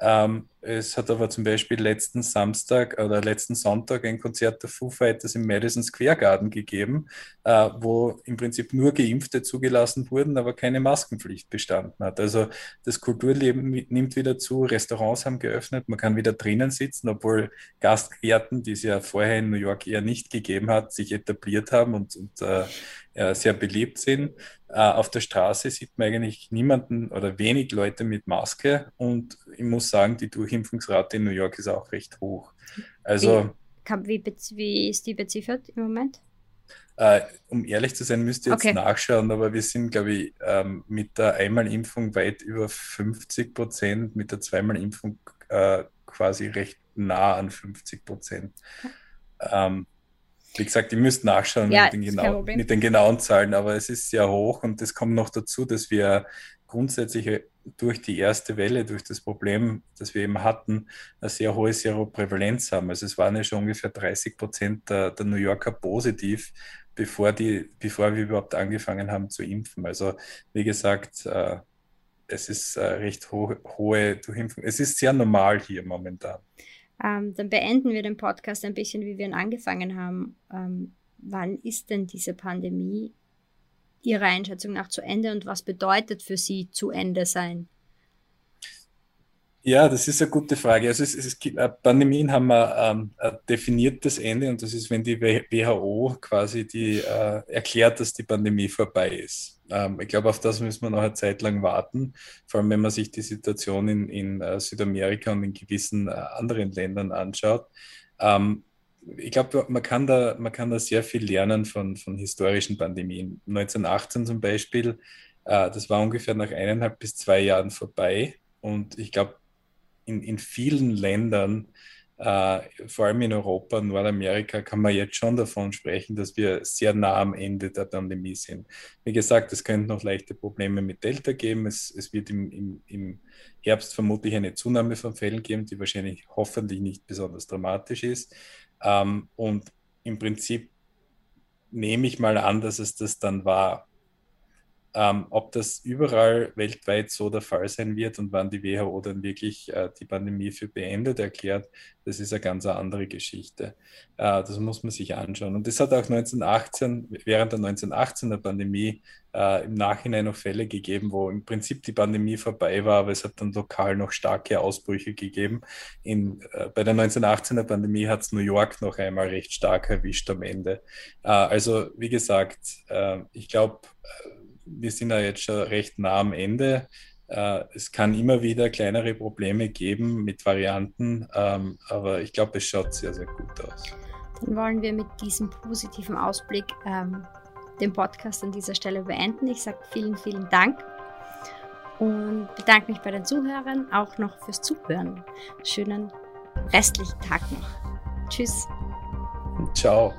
ähm, es hat aber zum Beispiel letzten Samstag oder letzten Sonntag ein Konzert der Foo Fighters im Madison Square Garden gegeben, äh, wo im Prinzip nur Geimpfte zugelassen wurden, aber keine Maskenpflicht bestanden hat. Also das Kulturleben nimmt wieder zu, Restaurants haben geöffnet, man kann wieder drinnen sitzen, obwohl Gastgärten, die es ja vorher in New York eher nicht gegeben hat, sich etabliert haben und, und äh, sehr beliebt sind. Äh, auf der Straße sieht man eigentlich niemanden oder wenig Leute mit Maske und ich muss sagen, die Durchimpfungsrate in New York ist auch recht hoch. Also, wie, wie, wie ist die beziffert im Moment? Uh, um ehrlich zu sein, müsste ich jetzt okay. nachschauen, aber wir sind, glaube ich, ähm, mit der Einmalimpfung weit über 50 Prozent, mit der Zweimalimpfung äh, quasi recht nah an 50 Prozent. Okay. Ähm, wie gesagt, ich müsste nachschauen ja, mit, den genau, mit, den genauen Zahlen, aber es ist sehr hoch und es kommt noch dazu, dass wir grundsätzlich durch die erste Welle, durch das Problem, das wir eben hatten, eine sehr hohe Seroprävalenz haben. Also es waren ja schon ungefähr 30 Prozent der, der New Yorker positiv, bevor, die, bevor wir überhaupt angefangen haben zu impfen. Also wie gesagt, äh, es ist äh, recht ho hohe Durchimpfung. Es ist sehr normal hier momentan. Ähm, dann beenden wir den Podcast ein bisschen, wie wir ihn angefangen haben. Ähm, wann ist denn diese Pandemie Ihrer Einschätzung nach zu Ende und was bedeutet für Sie zu Ende sein? Ja, das ist eine gute Frage. Also es, es äh, Pandemien haben ähm, ein definiertes Ende und das ist, wenn die WHO quasi die, äh, erklärt, dass die Pandemie vorbei ist. Ähm, ich glaube, auf das müssen wir noch eine Zeit lang warten, vor allem wenn man sich die Situation in, in äh, Südamerika und in gewissen äh, anderen Ländern anschaut. Ähm, ich glaube, man, kann da, man kann da sehr viel lernen von, von historischen Pandemien. 1918 zum Beispiel, äh, das war ungefähr nach eineinhalb bis zwei Jahren vorbei und ich glaube, in, in vielen Ländern, äh, vor allem in Europa, Nordamerika, kann man jetzt schon davon sprechen, dass wir sehr nah am Ende der Pandemie sind. Wie gesagt, es könnte noch leichte Probleme mit Delta geben. Es, es wird im, im, im Herbst vermutlich eine Zunahme von Fällen geben, die wahrscheinlich hoffentlich nicht besonders dramatisch ist. Ähm, und im Prinzip nehme ich mal an, dass es das dann war. Ähm, ob das überall weltweit so der Fall sein wird und wann die WHO dann wirklich äh, die Pandemie für beendet erklärt, das ist eine ganz andere Geschichte. Äh, das muss man sich anschauen. Und das hat auch 1918, während der 1918er Pandemie, äh, im Nachhinein noch Fälle gegeben, wo im Prinzip die Pandemie vorbei war, aber es hat dann lokal noch starke Ausbrüche gegeben. In, äh, bei der 1918er Pandemie hat es New York noch einmal recht stark erwischt am Ende. Äh, also wie gesagt, äh, ich glaube, wir sind da jetzt schon recht nah am Ende. Äh, es kann immer wieder kleinere Probleme geben mit Varianten, ähm, aber ich glaube, es schaut sehr, sehr gut aus. Dann wollen wir mit diesem positiven Ausblick ähm, den Podcast an dieser Stelle beenden. Ich sage vielen, vielen Dank und bedanke mich bei den Zuhörern auch noch fürs Zuhören. Schönen restlichen Tag noch. Tschüss. Ciao.